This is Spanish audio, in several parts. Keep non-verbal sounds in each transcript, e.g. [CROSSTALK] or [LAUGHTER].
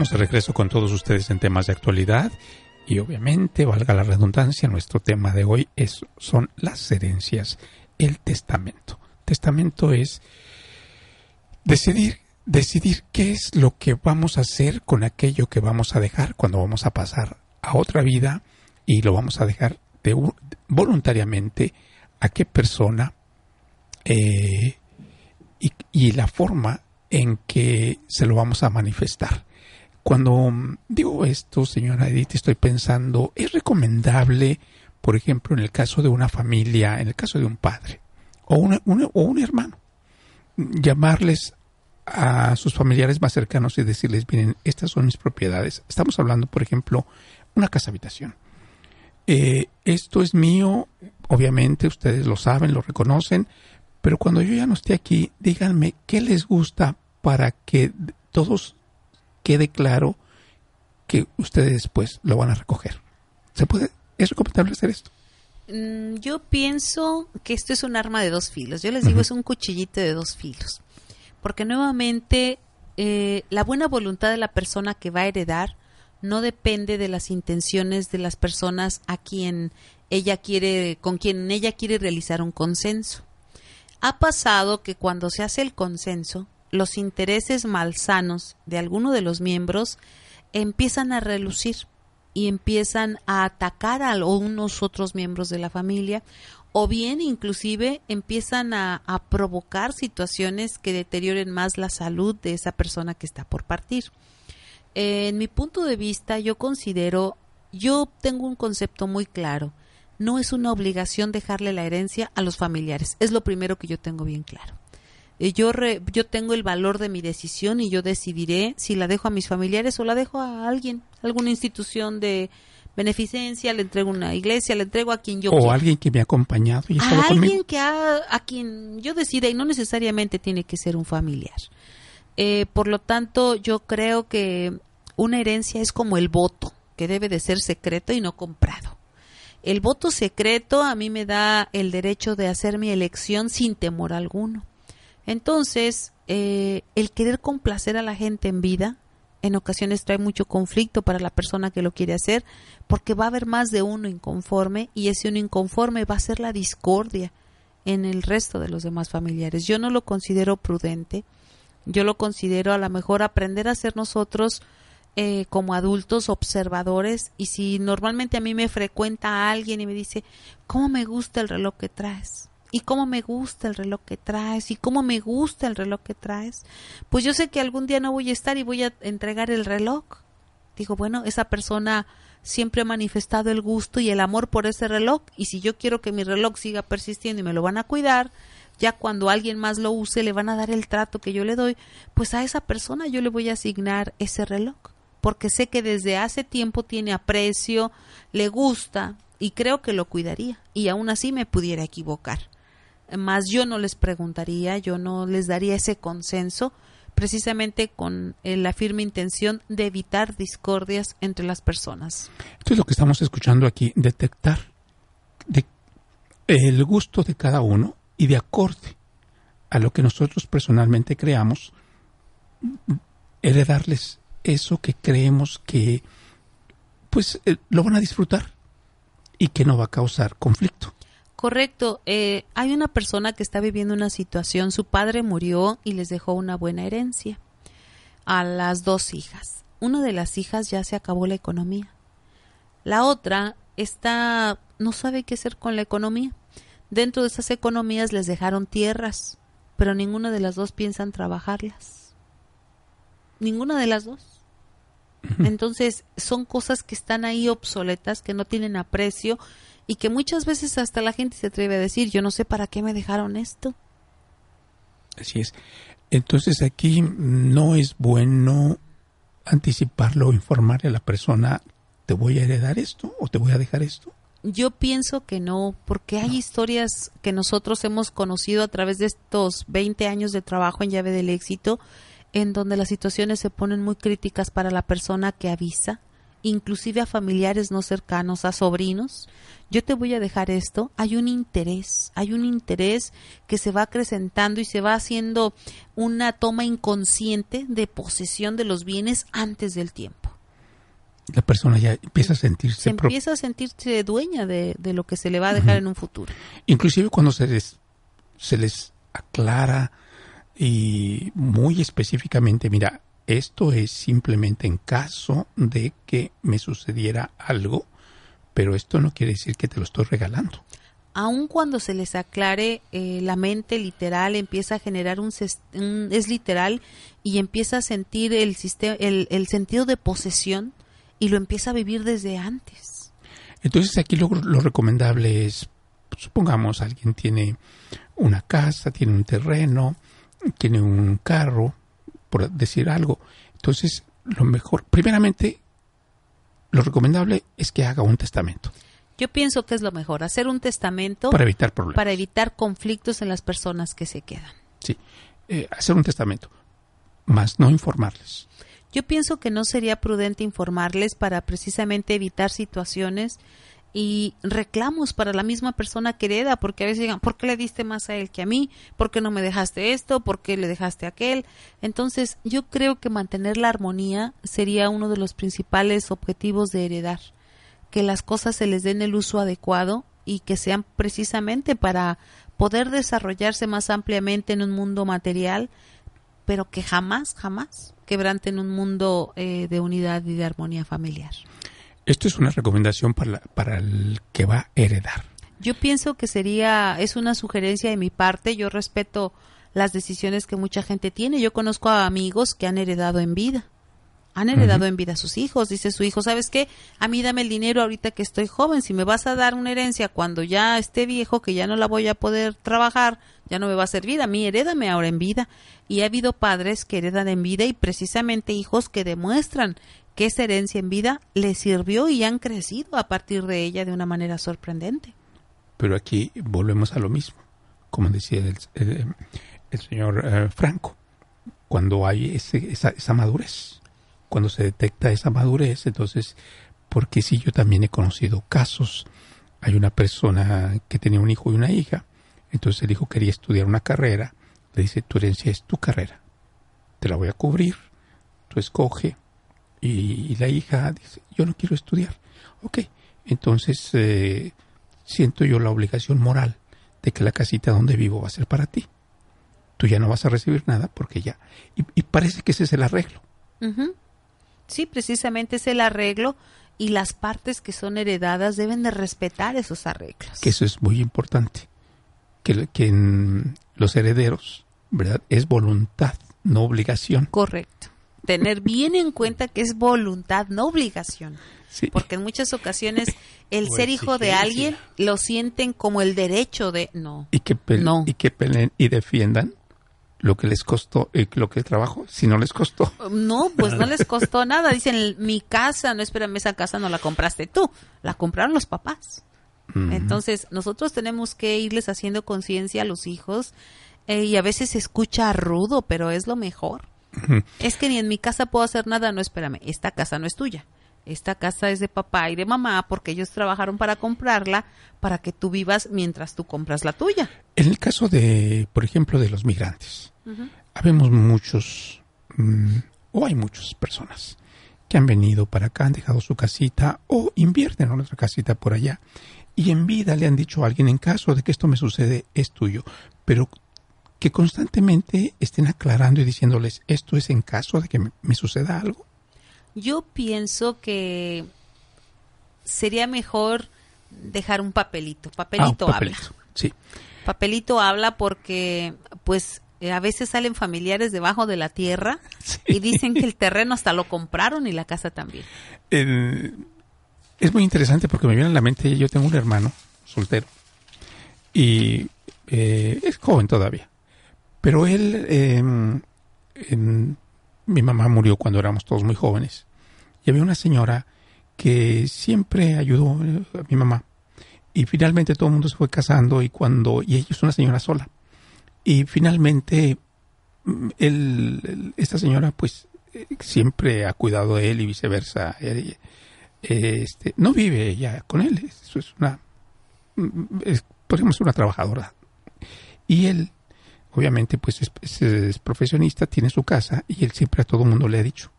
Estamos de regreso con todos ustedes en temas de actualidad y obviamente, valga la redundancia, nuestro tema de hoy es, son las herencias, el testamento. Testamento es decidir, decidir qué es lo que vamos a hacer con aquello que vamos a dejar cuando vamos a pasar a otra vida y lo vamos a dejar de, voluntariamente a qué persona eh, y, y la forma en que se lo vamos a manifestar. Cuando digo esto, señora Edith, estoy pensando, ¿es recomendable, por ejemplo, en el caso de una familia, en el caso de un padre o, un hermano, llamarles a sus familiares más cercanos y decirles, miren, estas son mis propiedades? Estamos hablando, por ejemplo, una casa habitación. Eh, esto es mío, obviamente ustedes lo saben, lo reconocen, pero cuando yo ya no esté aquí, díganme qué les gusta para que todos quede claro que ustedes después lo van a recoger. ¿Se puede? ¿Es recomendable hacer esto? Mm, yo pienso que esto es un arma de dos filos. Yo les digo, es un cuchillito de dos filos. Porque nuevamente eh, la buena voluntad de la persona que va a heredar no depende de las intenciones de las personas a quien ella quiere, con quien ella quiere realizar un consenso. Ha pasado que cuando se hace el consenso, los intereses malsanos de alguno de los miembros empiezan a relucir y empiezan a atacar a unos otros miembros de la familia o bien inclusive empiezan a, a, provocar situaciones que deterioren más la salud de esa persona que está por partir. En mi punto de vista yo considero, yo tengo un concepto muy claro, no es una obligación dejarle la herencia a los familiares, es lo primero que yo tengo bien claro. Yo, yo tengo el valor de mi decisión y yo decidiré si la dejo a mis familiares o la dejo a alguien, alguna institución de beneficencia, le entrego una iglesia, le entrego a quien yo o alguien que me ha acompañado y a alguien que ha, a quien yo decida y no necesariamente tiene que ser un familiar. Eh, por lo tanto, yo creo que una herencia es como el voto, que debe de ser secreto y no comprado. El voto secreto a mí me da el derecho de hacer mi elección sin temor alguno. Entonces, eh, el querer complacer a la gente en vida en ocasiones trae mucho conflicto para la persona que lo quiere hacer porque va a haber más de uno inconforme y ese uno inconforme va a ser la discordia en el resto de los demás familiares. Yo no lo considero prudente, yo lo considero a lo mejor aprender a ser nosotros eh, como adultos observadores y si normalmente a mí me frecuenta alguien y me dice, ¿cómo me gusta el reloj que traes? Y cómo me gusta el reloj que traes y cómo me gusta el reloj que traes, pues yo sé que algún día no voy a estar y voy a entregar el reloj. Digo, bueno, esa persona siempre ha manifestado el gusto y el amor por ese reloj y si yo quiero que mi reloj siga persistiendo y me lo van a cuidar, ya cuando alguien más lo use le van a dar el trato que yo le doy, pues a esa persona yo le voy a asignar ese reloj, porque sé que desde hace tiempo tiene aprecio, le gusta y creo que lo cuidaría y aún así me pudiera equivocar más yo no les preguntaría, yo no les daría ese consenso, precisamente con eh, la firme intención de evitar discordias entre las personas. Esto es lo que estamos escuchando aquí, detectar de, el gusto de cada uno y de acorde a lo que nosotros personalmente creamos, heredarles eso que creemos que pues eh, lo van a disfrutar y que no va a causar conflicto. Correcto. Eh, hay una persona que está viviendo una situación, su padre murió y les dejó una buena herencia a las dos hijas. Una de las hijas ya se acabó la economía. La otra está no sabe qué hacer con la economía. Dentro de esas economías les dejaron tierras, pero ninguna de las dos piensan trabajarlas. Ninguna de las dos. Entonces, son cosas que están ahí obsoletas, que no tienen aprecio y que muchas veces hasta la gente se atreve a decir, yo no sé para qué me dejaron esto. Así es. Entonces aquí no es bueno anticiparlo o informarle a la persona, te voy a heredar esto o te voy a dejar esto. Yo pienso que no, porque hay historias que nosotros hemos conocido a través de estos 20 años de trabajo en llave del éxito, en donde las situaciones se ponen muy críticas para la persona que avisa, inclusive a familiares no cercanos, a sobrinos, yo te voy a dejar esto, hay un interés, hay un interés que se va acrecentando y se va haciendo una toma inconsciente de posesión de los bienes antes del tiempo. La persona ya empieza a sentirse... Se empieza a sentirse dueña de, lo que se le va a dejar en un futuro. Inclusive cuando se les, se les aclara y muy específicamente, mira, esto es simplemente en caso de que me sucediera algo, pero esto no quiere decir que te lo estoy regalando. Aun cuando se les aclare, eh, la mente literal empieza a generar un, es literal y empieza a sentir el, sistema, el, sentido de posesión y lo empieza a vivir desde antes. Entonces aquí lo, lo recomendable es, supongamos, alguien tiene una casa, tiene un terreno, tiene un carro, por decir algo. Entonces, lo mejor, primeramente, lo recomendable es que haga un testamento. Yo pienso que es lo mejor, hacer un testamento para evitar problemas. Para evitar conflictos en las personas que se quedan. Sí, eh, hacer un testamento, más no informarles. Yo pienso que no sería prudente informarles para precisamente evitar situaciones y reclamos para la misma persona que hereda, porque a veces digan, ¿por qué le diste más a él que a mí? ¿Por qué no me dejaste esto? ¿Por qué le dejaste aquel? Entonces, yo creo que mantener la armonía sería uno de los principales objetivos de heredar, que las cosas se les den el uso adecuado y que sean precisamente para poder desarrollarse más ampliamente en un mundo material, pero que jamás, jamás quebranten un mundo eh, de unidad y de armonía familiar. Esto es una recomendación para, para el que va a heredar. Yo pienso que sería, es una sugerencia de mi parte, yo respeto las decisiones que mucha gente tiene. Yo conozco a amigos que han heredado en vida. Han heredado en vida a sus hijos. Dice su hijo, ¿sabes qué? A mí dame el dinero ahorita que estoy joven. Si me vas a dar una herencia cuando ya esté viejo, que ya no la voy a poder trabajar, ya no me va a servir. A mí herédame ahora en vida. Y ha habido padres que heredan en vida y precisamente hijos que demuestran que esa herencia en vida les sirvió y han crecido a partir de ella de una manera sorprendente. Pero aquí volvemos a lo mismo, como decía el, señor eh, Franco, cuando hay esa, esa madurez, cuando se detecta esa madurez, entonces, porque si yo también he conocido casos, hay una persona que tenía un hijo y una hija, entonces el hijo quería estudiar una carrera, le dice, tu herencia es tu carrera, te la voy a cubrir, tú escoge, y, la hija dice, yo no quiero estudiar. Ok, entonces eh, siento yo la obligación moral de que la casita donde vivo va a ser para ti. Tú ya no vas a recibir nada porque ya... Y, parece que ese es el arreglo. Sí, precisamente es el arreglo y las partes que son heredadas deben de respetar esos arreglos. Que eso es muy importante. Que, que en los herederos, ¿verdad? Es voluntad, no obligación. Correcto tener bien en cuenta que es voluntad, no obligación. Porque en muchas ocasiones el ser hijo de alguien lo sienten como el derecho de no. Y que, no. y que peleen y defiendan lo que les costó, y lo que es trabajo, si no les costó. No, pues no les [LAUGHS] costó nada. Dicen, mi casa, no espérame, esa casa no la compraste tú, la compraron los papás. Entonces, nosotros tenemos que irles haciendo conciencia a los hijos eh, y a veces se escucha rudo, pero es lo mejor. Es que ni en mi casa puedo hacer nada, no espérame, esta casa no es tuya. Esta casa es de papá y de mamá porque ellos trabajaron para comprarla para que tú vivas mientras tú compras la tuya. En el caso de, por ejemplo, de los migrantes, habemos muchos, mm, o hay muchas personas que han venido para acá, han dejado su casita o invierten en otra casita por allá y en vida le han dicho a alguien, en caso de que esto me sucede, es tuyo. Pero que constantemente estén aclarando y diciéndoles esto es en caso de que me, suceda algo? Yo pienso que sería mejor dejar un papelito. Papelito, ah, habla. Sí. Papelito habla porque, pues, eh, a veces salen familiares debajo de la tierra [LAUGHS] y dicen que el terreno hasta lo compraron y la casa también. es muy interesante porque me viene a la mente, yo tengo un hermano soltero y eh, es joven todavía. Pero él, em, mi mamá murió cuando éramos todos muy jóvenes. Y había una señora que siempre ayudó a mi mamá. Y finalmente todo el mundo se fue casando y cuando, y ella es una señora sola. Y finalmente, él, esta señora pues siempre ha cuidado de él y viceversa. este, no vive ella con él, eso es una, es, podríamos una trabajadora. Y él, obviamente, pues es, es, profesionista, tiene su casa y él siempre a todo mundo le ha dicho,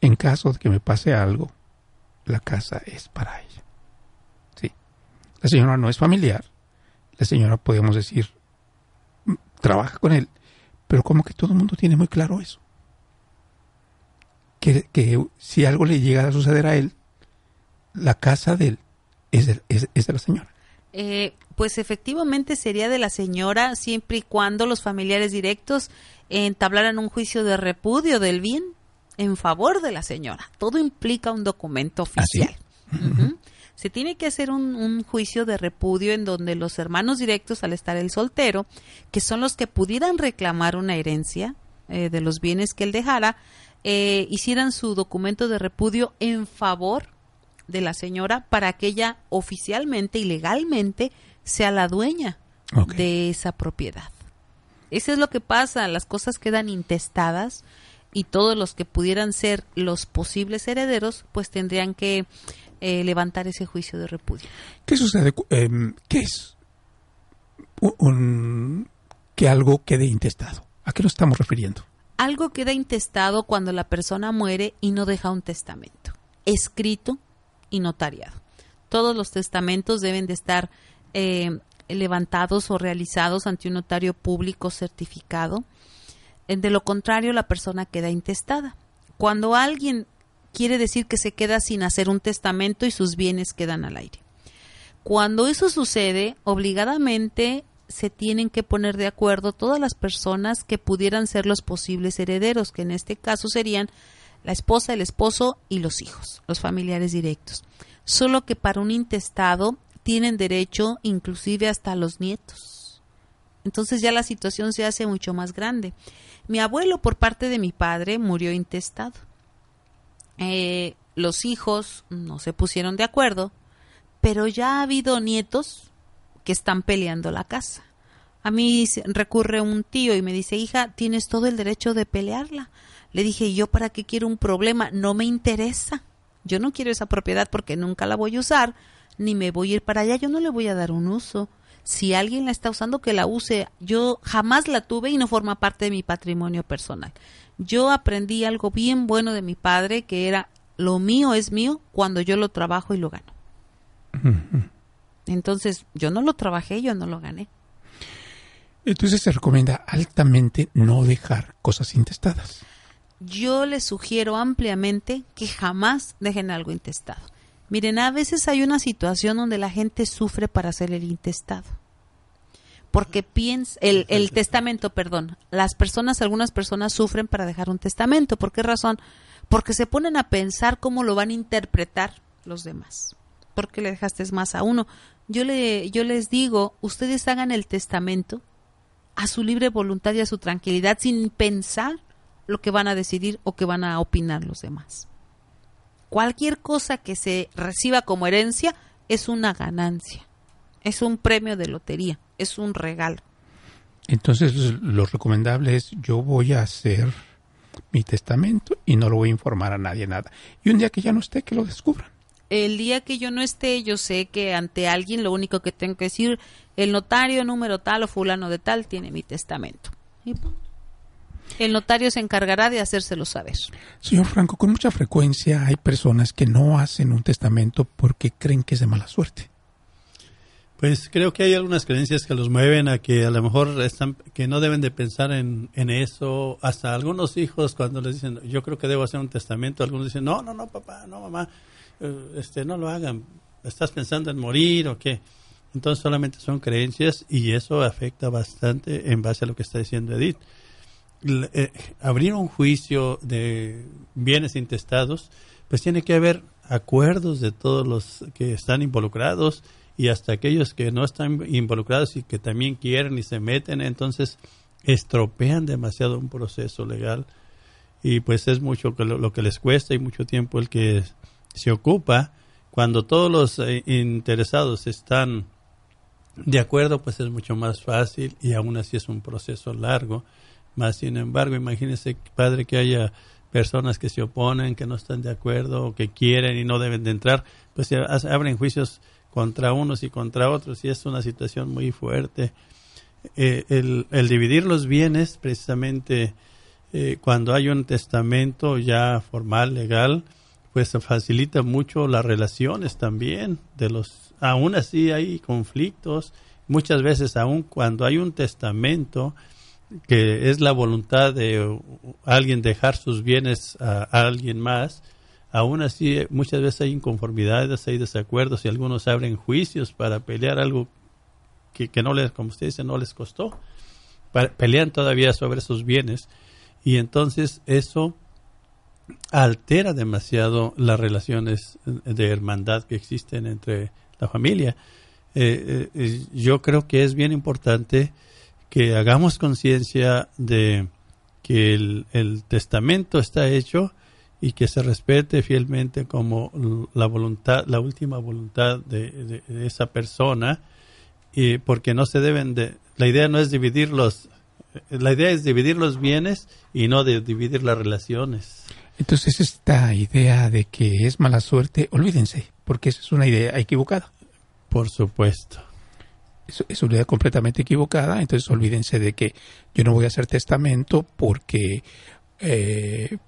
en caso de que me pase algo, la casa es para ella. Sí. La señora no es familiar, la señora, podemos decir, trabaja con él, pero como que todo el mundo tiene muy claro eso. Que, que si algo le llega a suceder a él, la casa de él es de, es, de la señora. Eh, pues efectivamente sería de la señora siempre y cuando los familiares directos entablaran un juicio de repudio del bien en favor de la señora. Todo implica un documento ¿Ah, oficial. Se tiene que hacer un, juicio de repudio en donde los hermanos directos, al estar el soltero, que son los que pudieran reclamar una herencia eh, de los bienes que él dejara, eh, hicieran su documento de repudio en favor de la señora para que ella oficialmente y legalmente sea la dueña de esa propiedad. Eso es lo que pasa, las cosas quedan intestadas y todos los que pudieran ser los posibles herederos pues tendrían que eh, levantar ese juicio de repudio. ¿Qué sucede? Em, ¿Qué es un, que algo quede intestado? ¿A qué nos estamos refiriendo? Algo queda intestado cuando la persona muere y no deja un testamento escrito y notariado. Todos los testamentos deben de estar eh, levantados o realizados ante un notario público certificado. De lo contrario, la persona queda intestada. Cuando alguien quiere decir que se queda sin hacer un testamento y sus bienes quedan al aire. Cuando eso sucede, obligadamente se tienen que poner de acuerdo todas las personas que pudieran ser los posibles herederos, que en este caso serían la esposa, el esposo y los hijos, los familiares directos. Solo que para un intestado tienen derecho inclusive hasta los nietos. Entonces ya la situación se hace mucho más grande. Mi abuelo por parte de mi padre murió intestado. Eh, los hijos no se pusieron de acuerdo, pero ya ha habido nietos que están peleando la casa. A mí recurre un tío y me dice, hija, tienes todo el derecho de pelearla. Le dije, ¿yo para qué quiero un problema? No me interesa. Yo no quiero esa propiedad porque nunca la voy a usar, ni me voy a ir para allá, yo no le voy a dar un uso. Si alguien la está usando, que la use. Yo jamás la tuve y no forma parte de mi patrimonio personal. Yo aprendí algo bien bueno de mi padre, que era lo mío es mío cuando yo lo trabajo y lo gano. Entonces, yo no lo trabajé, yo no lo gané. Entonces se recomienda altamente no dejar cosas intestadas yo les sugiero ampliamente que jamás dejen algo intestado. Miren, a veces hay una situación donde la gente sufre para hacer el intestado. Porque piensa, el, el testamento, perdón. Las personas, algunas personas sufren para dejar un testamento. ¿Por qué razón? Porque se ponen a pensar cómo lo van a interpretar los demás. ¿Por qué le dejaste más a uno? Yo, le, yo les digo, ustedes hagan el testamento a su libre voluntad y a su tranquilidad sin pensar lo que van a decidir o que van a opinar los demás. Cualquier cosa que se reciba como herencia es una ganancia, es un premio de lotería, es un regalo. Entonces lo recomendable es yo voy a hacer mi testamento y no lo voy a informar a nadie nada. Y un día que ya no esté, que lo descubran. El día que yo no esté, yo sé que ante alguien lo único que tengo que decir, el notario número tal o fulano de tal tiene mi testamento. Y el notario se encargará de hacérselo saber. Señor Franco, con mucha frecuencia hay personas que no hacen un testamento porque creen que es de mala suerte. Pues creo que hay algunas creencias que los mueven a que a lo mejor están, que no deben de pensar en, en eso. Hasta algunos hijos cuando les dicen, yo creo que debo hacer un testamento, algunos dicen, no, no, no, papá, no, mamá, eh, este, no lo hagan. ¿Estás pensando en morir o qué? Entonces solamente son creencias y eso afecta bastante en base a lo que está diciendo Edith. Eh, abrir un juicio de bienes intestados, pues tiene que haber acuerdos de todos los que están involucrados y hasta aquellos que no están involucrados y que también quieren y se meten, entonces estropean demasiado un proceso legal y pues es mucho lo, que les cuesta y mucho tiempo el que se ocupa. Cuando todos los eh, interesados están de acuerdo, pues es mucho más fácil y aún así es un proceso largo más sin embargo, imagínese, padre, que haya personas que se oponen, que no están de acuerdo, que quieren y no deben de entrar, pues se abren juicios contra unos y contra otros y es una situación muy fuerte. Eh, el, el, dividir los bienes, precisamente eh, cuando hay un testamento ya formal, legal, pues facilita mucho las relaciones también de los aún así hay conflictos muchas veces aún cuando hay un testamento que es la voluntad de alguien dejar sus bienes a, alguien más aún así muchas veces hay inconformidades hay desacuerdos y algunos abren juicios para pelear algo que, que no les como usted dice no les costó pelean todavía sobre sus bienes y entonces eso altera demasiado las relaciones de hermandad que existen entre la familia. Eh, eh, yo creo que es bien importante que hagamos conciencia de que el, testamento está hecho y que se respete fielmente como la voluntad, la última voluntad de, esa persona, y porque no se deben de, la idea no es dividir los, la idea es dividir los bienes y no de dividir las relaciones. Entonces esta idea de que es mala suerte, olvídense, porque esa es una idea equivocada. Por supuesto. Es, una idea completamente equivocada, entonces olvídense de que yo no voy a hacer testamento porque eh,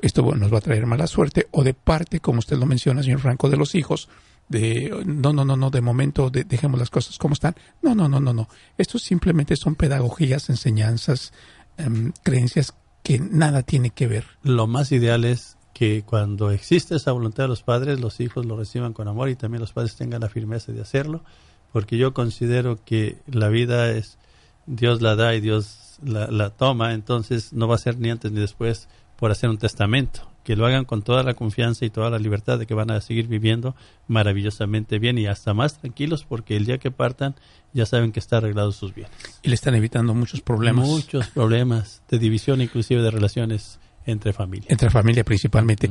esto nos va a traer mala suerte, o de parte, como usted lo menciona, señor Franco, de los hijos, de no, no, no, no, de momento dejemos las cosas como están. No, no, no, no, no. Esto simplemente son pedagogías, enseñanzas, em, creencias que nada tiene que ver. Lo más ideal es que cuando existe esa voluntad de los padres, los hijos lo reciban con amor y también los padres tengan la firmeza de hacerlo, porque yo considero que la vida es, Dios la da y Dios la, la toma, entonces no va a ser ni antes ni después por hacer un testamento que lo hagan con toda la confianza y toda la libertad de que van a seguir viviendo maravillosamente bien y hasta más tranquilos porque el día que partan ya saben que está arreglado sus bienes. Y le están evitando muchos problemas. Muchos problemas de división inclusive de relaciones entre familia. Entre familia principalmente.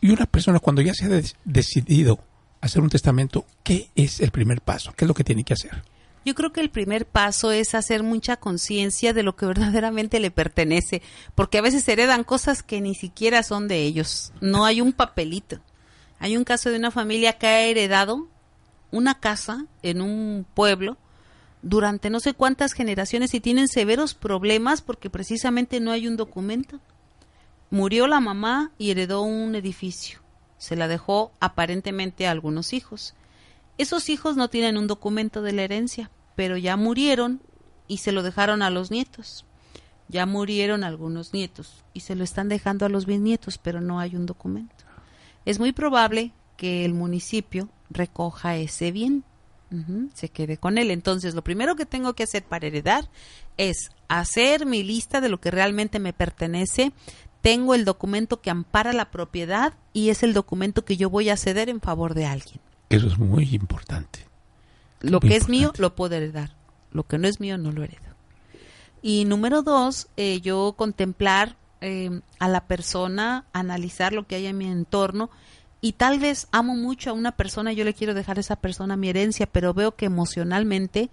Y una persona cuando ya se ha decidido hacer un testamento, ¿qué es el primer paso? ¿Qué es lo que tiene que hacer? Yo creo que el primer paso es hacer mucha conciencia de lo que [LAUGHS] verdaderamente le pertenece, porque a veces heredan cosas que ni siquiera son de ellos. No hay un papelito. Hay un caso de una familia que ha heredado una casa en un pueblo durante no sé cuántas generaciones y tienen severos problemas porque precisamente no hay un documento. Murió la mamá y heredó un edificio. Se la dejó aparentemente a algunos hijos. Esos hijos no tienen un documento de la herencia, pero ya murieron y se lo dejaron a los nietos. Ya murieron algunos nietos y se lo están dejando a los bisnietos, pero no hay un documento. Es muy probable que el municipio recoja ese bien, se quede con él. Entonces, lo primero que tengo que hacer para heredar es hacer mi lista de lo que realmente me pertenece. Tengo el documento que ampara la propiedad y es el documento que yo voy a ceder en favor de alguien. Eso es muy importante. Lo que es mío lo puedo heredar. Lo que no es mío no lo heredo. Y número dos, eh, yo contemplar eh, a la persona, analizar lo que hay en mi entorno y tal vez amo mucho a una persona, yo le quiero dejar a esa persona mi herencia, pero veo que emocionalmente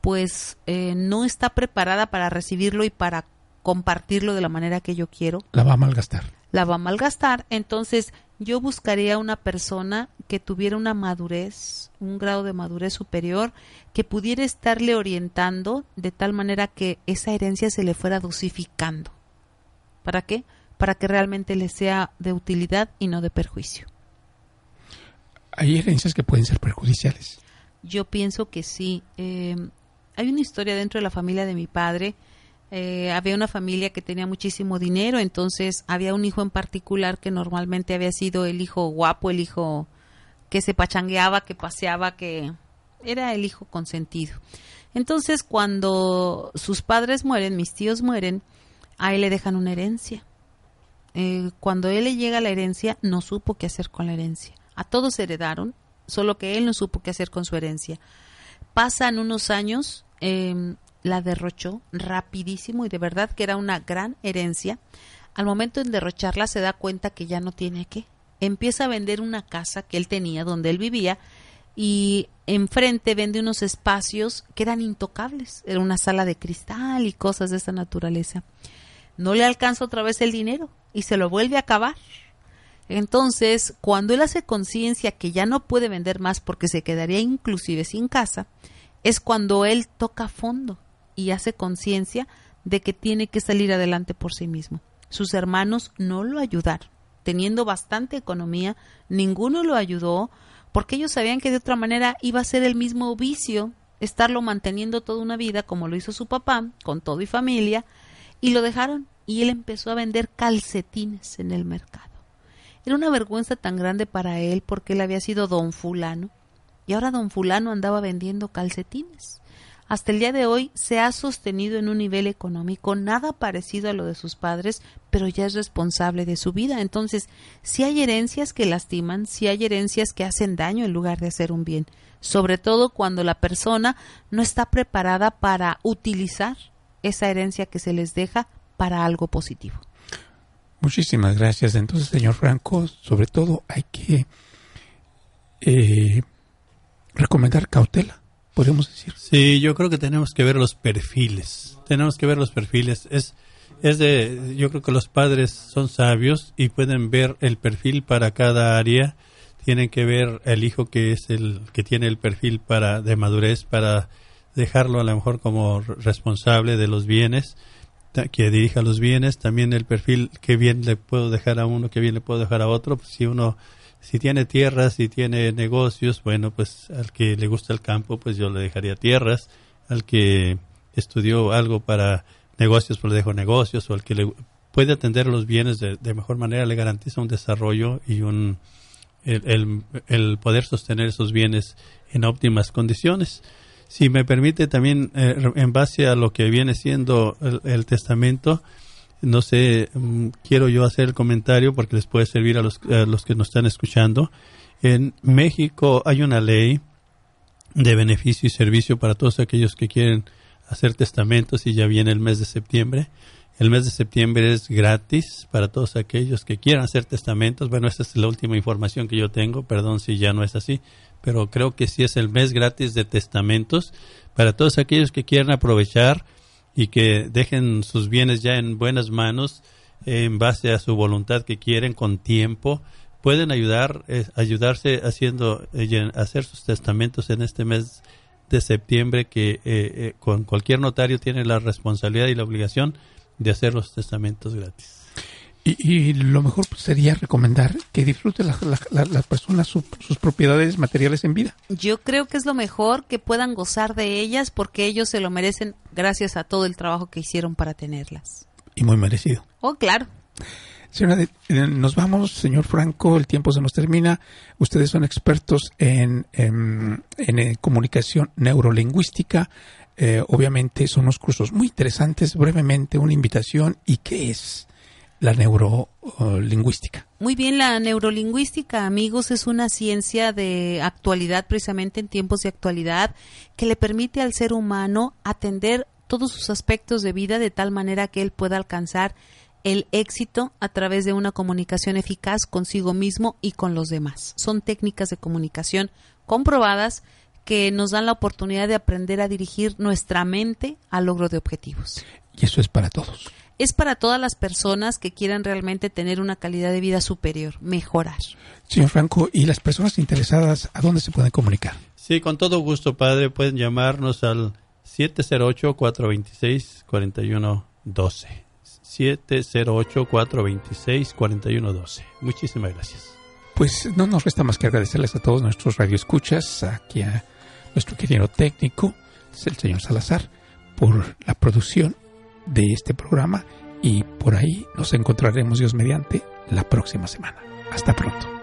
pues eh, no está preparada para recibirlo y para compartirlo de la manera que yo quiero. La va a malgastar. La va a malgastar, entonces yo buscaría una persona que tuviera una madurez, un grado de madurez superior, que pudiera estarle orientando de tal manera que esa herencia se le fuera dosificando. ¿Para qué? Para que realmente le sea de utilidad y no de perjuicio. ¿Hay herencias que pueden ser perjudiciales? Yo pienso que sí. Eh, hay una historia dentro de la familia de mi padre eh, había una familia que tenía muchísimo dinero, entonces había un hijo en particular que normalmente había sido el hijo guapo, el hijo que se pachangueaba, que paseaba, que era el hijo consentido. Entonces cuando sus padres mueren, mis tíos mueren, a él le dejan una herencia. Eh, cuando él le llega la herencia, no supo qué hacer con la herencia. A todos heredaron, solo que él no supo qué hacer con su herencia. Pasan unos años, eh, la derrochó rapidísimo y de verdad que era una gran herencia. Al momento de derrocharla se da cuenta que ya no tiene qué. Empieza a vender una casa que él tenía donde él vivía y enfrente vende unos espacios que eran intocables. Era una sala de cristal y cosas de esa naturaleza. no le alcanza otra vez el dinero y se lo vuelve a acabar. Entonces, cuando él hace conciencia que ya no puede vender más porque se quedaría inclusive sin casa, es cuando él toca fondo y hace conciencia de que tiene que salir adelante por sí mismo. Sus hermanos no lo ayudaron. Teniendo bastante economía, ninguno lo ayudó porque ellos sabían que de otra manera iba a ser el mismo vicio estarlo manteniendo toda una vida como lo hizo su papá, con todo y familia, y lo dejaron y él empezó a vender calcetines en el mercado. Era una vergüenza tan grande para él porque él había sido don fulano y ahora don fulano andaba vendiendo calcetines. Hasta el día de hoy se ha sostenido en un nivel económico nada parecido a lo de sus padres, pero ya es responsable de su vida. Entonces, si hay herencias que lastiman, si hay herencias que hacen daño en lugar de hacer un bien, sobre todo cuando la persona no está preparada para utilizar esa herencia que se les deja para algo positivo. Muchísimas gracias. Entonces, señor Franco, sobre todo hay que eh, recomendar cautela, podemos decir. Sí, yo creo que tenemos que ver los perfiles. Tenemos que ver los perfiles. Es, es de, yo creo que los padres son sabios y pueden ver el perfil para cada área. Tienen que ver el hijo que es el que tiene el perfil para de madurez para dejarlo a lo mejor como responsable de los bienes que dirija los bienes, también el perfil que bien le puedo dejar a uno, que bien le puedo dejar a otro. Pues, si uno, si tiene tierras, si tiene negocios, bueno, pues al que le gusta el campo, pues yo le dejaría tierras. Al que estudió algo para negocios, pues le dejo negocios. O al que le puede atender los bienes de, mejor manera, le garantiza un desarrollo y un el, el poder sostener esos bienes en óptimas condiciones. Si me permite también, eh, en base a lo que viene siendo el, testamento, no sé, mm, quiero yo hacer el comentario porque les puede servir a los, los que nos están escuchando. En México hay una ley de beneficio y servicio para todos aquellos que quieren hacer testamentos y ya viene el mes de septiembre. El mes de septiembre es gratis para todos aquellos que quieran hacer testamentos. Bueno, esta es la última información que yo tengo, perdón si ya no es así, pero creo que sí es el mes gratis de testamentos para todos aquellos que quieran aprovechar y que dejen sus bienes ya en buenas manos en base a su voluntad que quieren con tiempo pueden ayudar eh, ayudarse haciendo eh, hacer sus testamentos en este mes de septiembre que eh, con cualquier notario tiene la responsabilidad y la obligación de hacer los testamentos gratis y, lo mejor sería recomendar que disfrute las la, personas sus propiedades materiales en vida. Yo creo que es lo mejor que puedan gozar de ellas porque ellos se lo merecen gracias a todo el trabajo que hicieron para tenerlas. Y muy merecido. Oh, claro. Señora, eh, nos vamos, señor Franco, el tiempo se nos termina. Ustedes son expertos en, en, eh, comunicación neurolingüística. Eh, obviamente son unos cursos muy interesantes. Brevemente, una invitación. ¿Y qué es? La neurolingüística. Muy bien, la neurolingüística, amigos, es una ciencia de actualidad, precisamente en tiempos de actualidad, que le permite al ser humano atender todos sus aspectos de vida de tal manera que él pueda alcanzar el éxito a través de una comunicación eficaz consigo mismo y con los demás. Son técnicas de comunicación comprobadas que nos dan la oportunidad de aprender a dirigir nuestra mente al logro de objetivos. Y eso es para todos es para todas las personas que quieran realmente tener una calidad de vida superior, mejorar. Señor Franco, ¿y las personas interesadas a dónde se pueden comunicar? Sí, con todo gusto, padre. Pueden llamarnos al 708-426-4112. 708-426-4112. Muchísimas gracias. Pues no nos resta más que agradecerles a todos nuestros radioescuchas, aquí a nuestro querido técnico, el señor Salazar, por la producción de este programa y por ahí nos encontraremos Dios mediante la próxima semana. Hasta pronto.